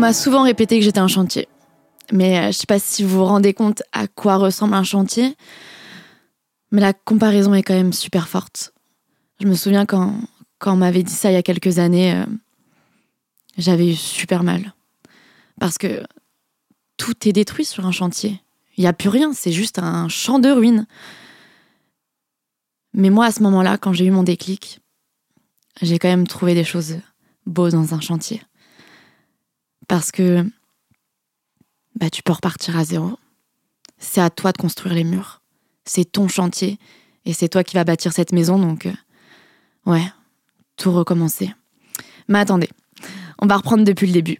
m'a souvent répété que j'étais un chantier. Mais euh, je sais pas si vous vous rendez compte à quoi ressemble un chantier. Mais la comparaison est quand même super forte. Je me souviens quand, quand on m'avait dit ça il y a quelques années, euh, j'avais eu super mal. Parce que tout est détruit sur un chantier. Il n'y a plus rien, c'est juste un champ de ruines. Mais moi, à ce moment-là, quand j'ai eu mon déclic, j'ai quand même trouvé des choses beaux dans un chantier. Parce que bah, tu peux repartir à zéro. C'est à toi de construire les murs. C'est ton chantier et c'est toi qui vas bâtir cette maison. Donc, euh, ouais, tout recommencer. Mais attendez, on va reprendre depuis le début.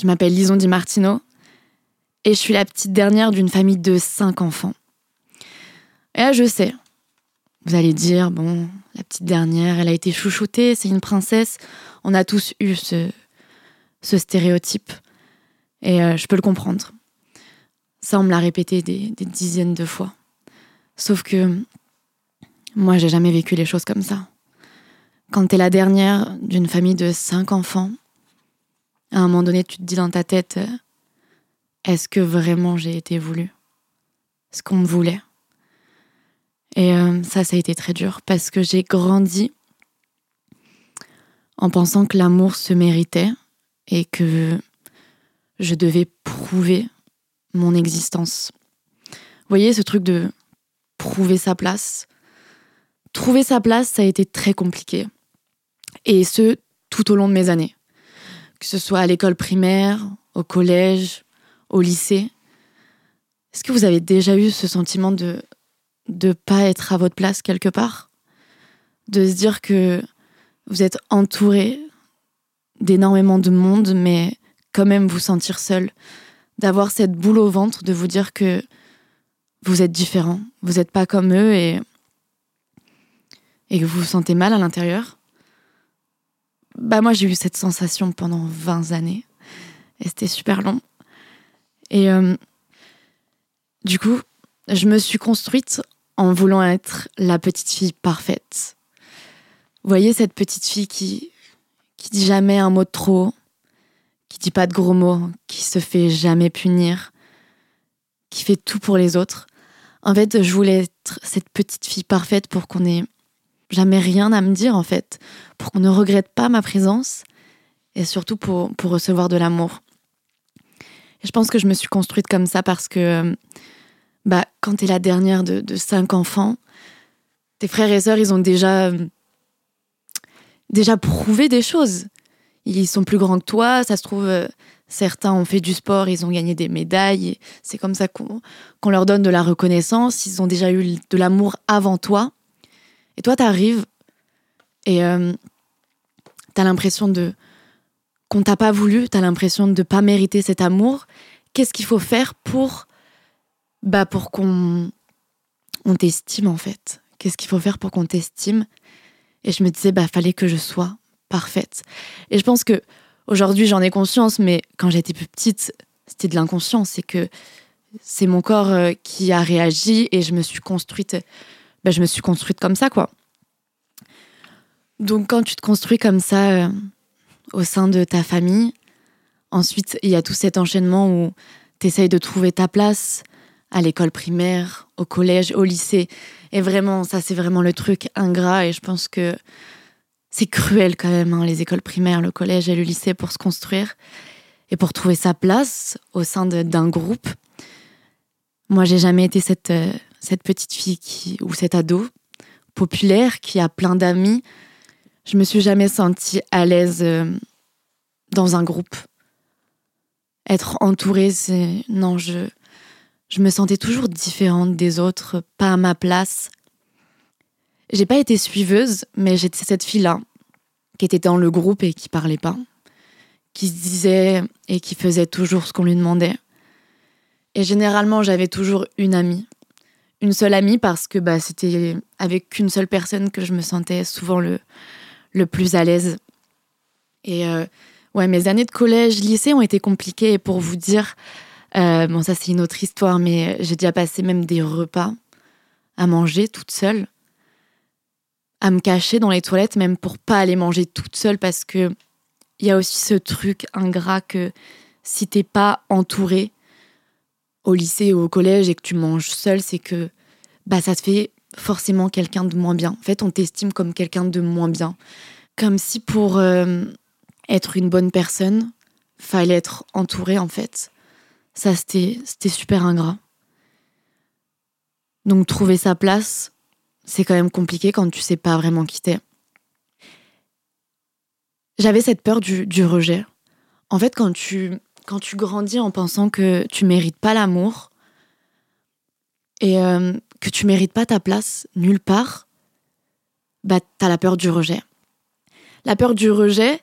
Je m'appelle Lison Di Martino et je suis la petite dernière d'une famille de cinq enfants. Et là, je sais, vous allez dire, bon, la petite dernière, elle a été chouchoutée, c'est une princesse. On a tous eu ce, ce stéréotype. Et euh, je peux le comprendre. Ça, on me l'a répété des, dizaines de fois. Sauf que moi, j'ai jamais vécu les choses comme ça. Quand t'es la dernière d'une famille de cinq enfants, à un moment donné, tu te dis dans ta tête, euh, est-ce que vraiment j'ai été voulu Ce qu'on me voulait? Et euh, ça, ça a été très dur parce que j'ai grandi en pensant que l'amour se méritait et que je devais prouver mon existence. Vous voyez ce truc de prouver sa place Trouver sa place, ça a été très compliqué. Et ce, tout au long de mes années. Que ce soit à l'école primaire, au collège, au lycée. Est-ce que vous avez déjà eu ce sentiment de ne pas être à votre place quelque part? De se dire que vous êtes entouré d'énormément de monde, mais quand même vous sentir seul, d'avoir cette boule au ventre, de vous dire que vous êtes différent, vous n'êtes pas comme eux et, et que vous vous sentez mal à l'intérieur. Bah moi j'ai eu cette sensation pendant 20 années et c'était super long. Et euh, du coup, je me suis construite en voulant être la petite fille parfaite. Vous voyez cette petite fille qui, qui dit jamais un mot de trop, qui dit pas de gros mots, qui se fait jamais punir, qui fait tout pour les autres. En fait, je voulais être cette petite fille parfaite pour qu'on ait jamais rien à me dire, en fait, pour qu'on ne regrette pas ma présence et surtout pour, pour recevoir de l'amour. Et je pense que je me suis construite comme ça parce que bah, quand tu es la dernière de, de, cinq enfants, tes frères et sœurs, ils ont déjà, déjà prouvé des choses ils sont plus grands que toi. Ça se trouve, euh, certains ont fait du sport, ils ont gagné des médailles. C'est comme ça qu'on leur donne de la reconnaissance. Ils ont déjà eu de l'amour avant toi. Et toi, t'arrives et euh, t'as l'impression de qu'on t'a pas voulu, t'as l'impression de pas mériter cet amour. Qu'est-ce qu'il faut faire pour bah pour qu'on on t'estime en fait? Qu'est-ce qu'il faut faire pour qu'on t'estime? Et je me disais bah fallait que je sois parfaite. Et je pense que aujourd'hui j'en ai conscience, mais quand j'étais plus petite, c'était de l'inconscience. C'est que c'est mon corps euh, qui a réagi et je me suis construite. Ben, je me suis construite comme ça, quoi. Donc quand tu te construis comme ça euh, au sein de ta famille, ensuite il y a tout cet enchaînement où tu essayes de trouver ta place à l'école primaire, au collège, au lycée. Et vraiment, ça c'est vraiment le truc ingrat et je pense que c'est cruel quand même, hein, les écoles primaires, le collège et le lycée pour se construire et pour trouver sa place au sein d'un groupe. Moi, j'ai jamais été cette, euh, cette petite fille qui, ou cet ado populaire qui a plein d'amis. Je me suis jamais sentie à l'aise euh, dans un groupe. Être entourée, c'est. Non, je, je me sentais toujours différente des autres, pas à ma place. J'ai pas été suiveuse, mais j'étais cette fille-là qui était dans le groupe et qui parlait pas, qui se disait et qui faisait toujours ce qu'on lui demandait. Et généralement, j'avais toujours une amie. Une seule amie parce que bah, c'était avec qu'une seule personne que je me sentais souvent le, le plus à l'aise. Et euh, ouais, mes années de collège, lycée ont été compliquées. Et pour vous dire, euh, bon, ça c'est une autre histoire, mais j'ai déjà passé même des repas à manger toute seule à me cacher dans les toilettes, même pour pas aller manger toute seule parce que il y a aussi ce truc ingrat que si t'es pas entouré au lycée ou au collège et que tu manges seul, c'est que bah ça te fait forcément quelqu'un de moins bien. En fait, on t'estime comme quelqu'un de moins bien. Comme si pour euh, être une bonne personne, fallait être entouré en fait. Ça, c'était super ingrat. Donc trouver sa place, c'est quand même compliqué quand tu sais pas vraiment qui t'es. J'avais cette peur du, du, rejet. En fait, quand tu, quand tu grandis en pensant que tu mérites pas l'amour et euh, que tu mérites pas ta place nulle part, bah t'as la peur du rejet. La peur du rejet,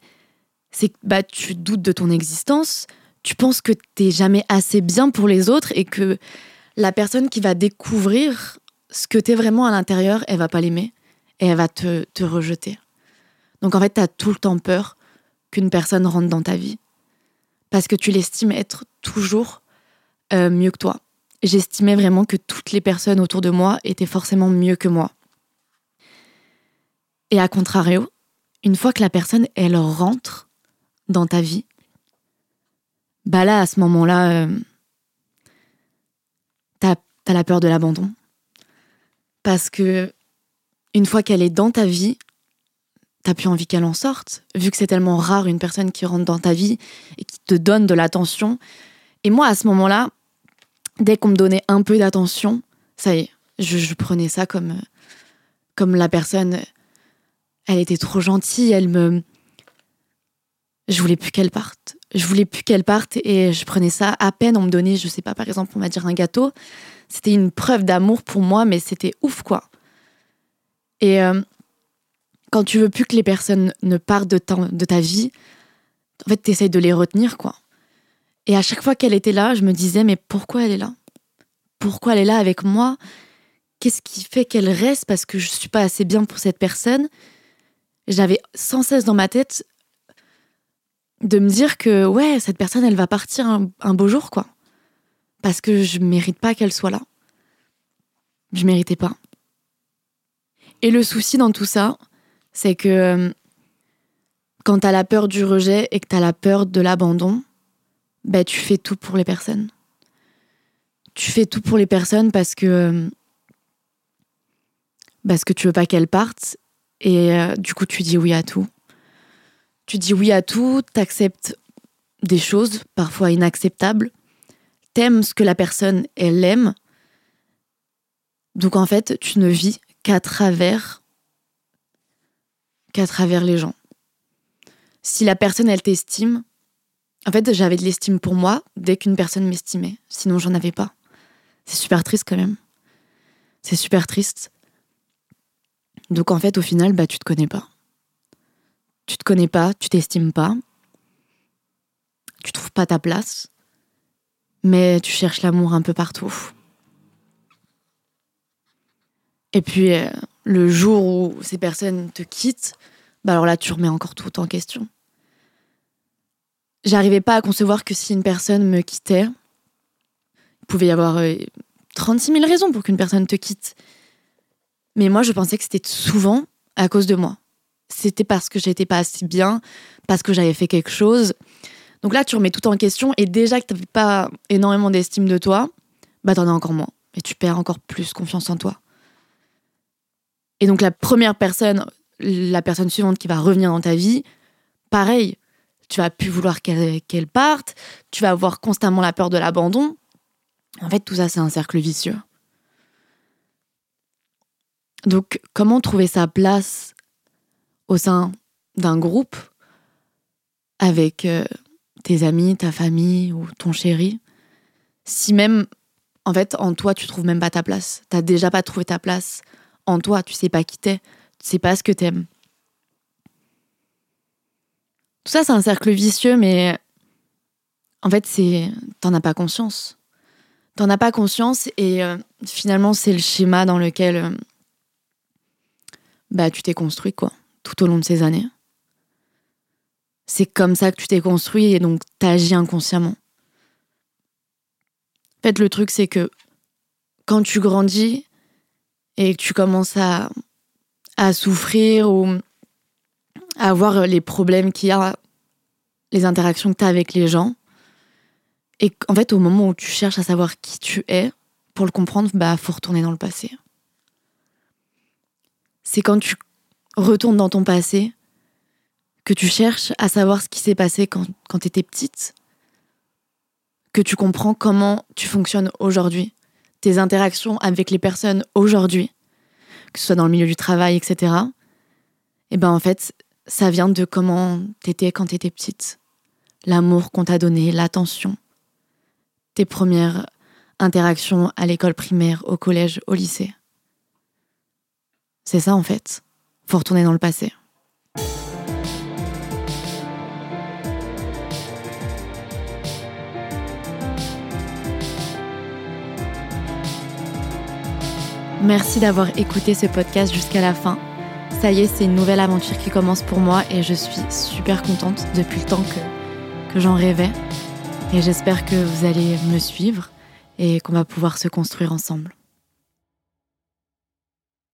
c'est que bah, tu doutes de ton existence, tu penses que t'es jamais assez bien pour les autres et que la personne qui va découvrir ce que t'es vraiment à l'intérieur, elle va pas l'aimer et elle va te, te rejeter. Donc en fait, t'as tout le temps peur qu'une personne rentre dans ta vie parce que tu l'estimes être toujours euh, mieux que toi. J'estimais vraiment que toutes les personnes autour de moi étaient forcément mieux que moi. Et à contrario, une fois que la personne, elle rentre dans ta vie, bah là, à ce moment-là, euh, t'as as la peur de l'abandon. Parce que une fois qu'elle est dans ta vie, t'as plus envie qu'elle en sorte, vu que c'est tellement rare une personne qui rentre dans ta vie et qui te donne de l'attention. Et moi, à ce moment-là, dès qu'on me donnait un peu d'attention, ça y est, je, prenais ça comme, comme la personne. Elle était trop gentille, elle me. Je voulais plus qu'elle parte. Je voulais plus qu'elle parte et je prenais ça à peine. On me donnait, je sais pas, par exemple, on va dire un gâteau. C'était une preuve d'amour pour moi, mais c'était ouf, quoi. Et euh, quand tu veux plus que les personnes ne partent de ta, de ta vie, en fait, tu essayes de les retenir, quoi. Et à chaque fois qu'elle était là, je me disais, mais pourquoi elle est là? Pourquoi elle est là avec moi? Qu'est-ce qui fait qu'elle reste? Parce que je suis pas assez bien pour cette personne J'avais sans cesse dans ma tête de me dire que, ouais, cette personne, elle va partir un, beau jour, quoi. Parce que je mérite pas qu'elle soit là. Je méritais pas. Et le souci dans tout ça, c'est que euh, quand tu as la peur du rejet et que tu as la peur de l'abandon, bah, tu fais tout pour les personnes. Tu fais tout pour les personnes parce que euh, parce que tu veux pas qu'elles partent et euh, du coup tu dis oui à tout. Tu dis oui à tout, t'acceptes des choses parfois inacceptables, t'aimes ce que la personne elle aime. Donc en fait, tu ne vis qu'à travers qu'à travers les gens. Si la personne, elle t'estime, en fait, j'avais de l'estime pour moi dès qu'une personne m'estimait. Sinon, j'en avais pas. C'est super triste quand même. C'est super triste. Donc en fait, au final, bah, tu te connais pas. Tu te connais pas, tu t'estimes pas. Tu trouves pas ta place. Mais tu cherches l'amour un peu partout. Et puis, euh, le jour où ces personnes te quittent, bah alors là, tu remets encore tout en question. J'arrivais pas à concevoir que si une personne me quittait, il pouvait y avoir 36 euh, 000 raisons pour qu'une personne te quitte. Mais moi, je pensais que c'était souvent à cause de moi. C'était parce que j'étais pas assez bien, parce que j'avais fait quelque chose. Donc là, tu remets tout en question et déjà que tu n'avais pas énormément d'estime de toi, bah t'en as encore moins. Et tu perds encore plus confiance en toi. Et donc la première personne, la personne suivante qui va revenir dans ta vie, pareil, tu vas plus vouloir qu'elle parte, tu vas avoir constamment la peur de l'abandon. En fait, tout ça, c'est un cercle vicieux. Donc, comment trouver sa place au sein d'un groupe avec euh, tes amis, ta famille ou ton chéri, si même, en fait, en toi, tu trouves même pas ta place, t'as déjà pas trouvé ta place en toi, tu sais pas qui t'es, tu sais pas ce que t'aimes. Tout ça, c'est un cercle vicieux, mais en fait, c'est t'en as pas conscience. T'en as pas conscience et euh, finalement, c'est le schéma dans lequel euh, bah, tu t'es construit, quoi, tout au long de ces années. C'est comme ça que tu t'es construit et donc t'agis inconsciemment. En fait, le truc, c'est que quand tu grandis, et que tu commences à, à souffrir ou à voir les problèmes qu'il y a les interactions que tu as avec les gens. Et en fait, au moment où tu cherches à savoir qui tu es, pour le comprendre, bah faut retourner dans le passé. C'est quand tu retournes dans ton passé que tu cherches à savoir ce qui s'est passé quand, quand tu étais petite, que tu comprends comment tu fonctionnes aujourd'hui, tes interactions avec les personnes aujourd'hui, que ce soit dans le milieu du travail, etc. Et ben en fait, ça vient de comment t'étais quand t'étais petite. L'amour qu'on t'a donné, l'attention, tes premières interactions à l'école primaire, au collège, au lycée. C'est ça en fait. Retourner dans le passé. Merci d'avoir écouté ce podcast jusqu'à la fin. Ça y est, c'est une nouvelle aventure qui commence pour moi et je suis super contente depuis le temps que, que j'en rêvais. Et j'espère que vous allez me suivre et qu'on va pouvoir se construire ensemble.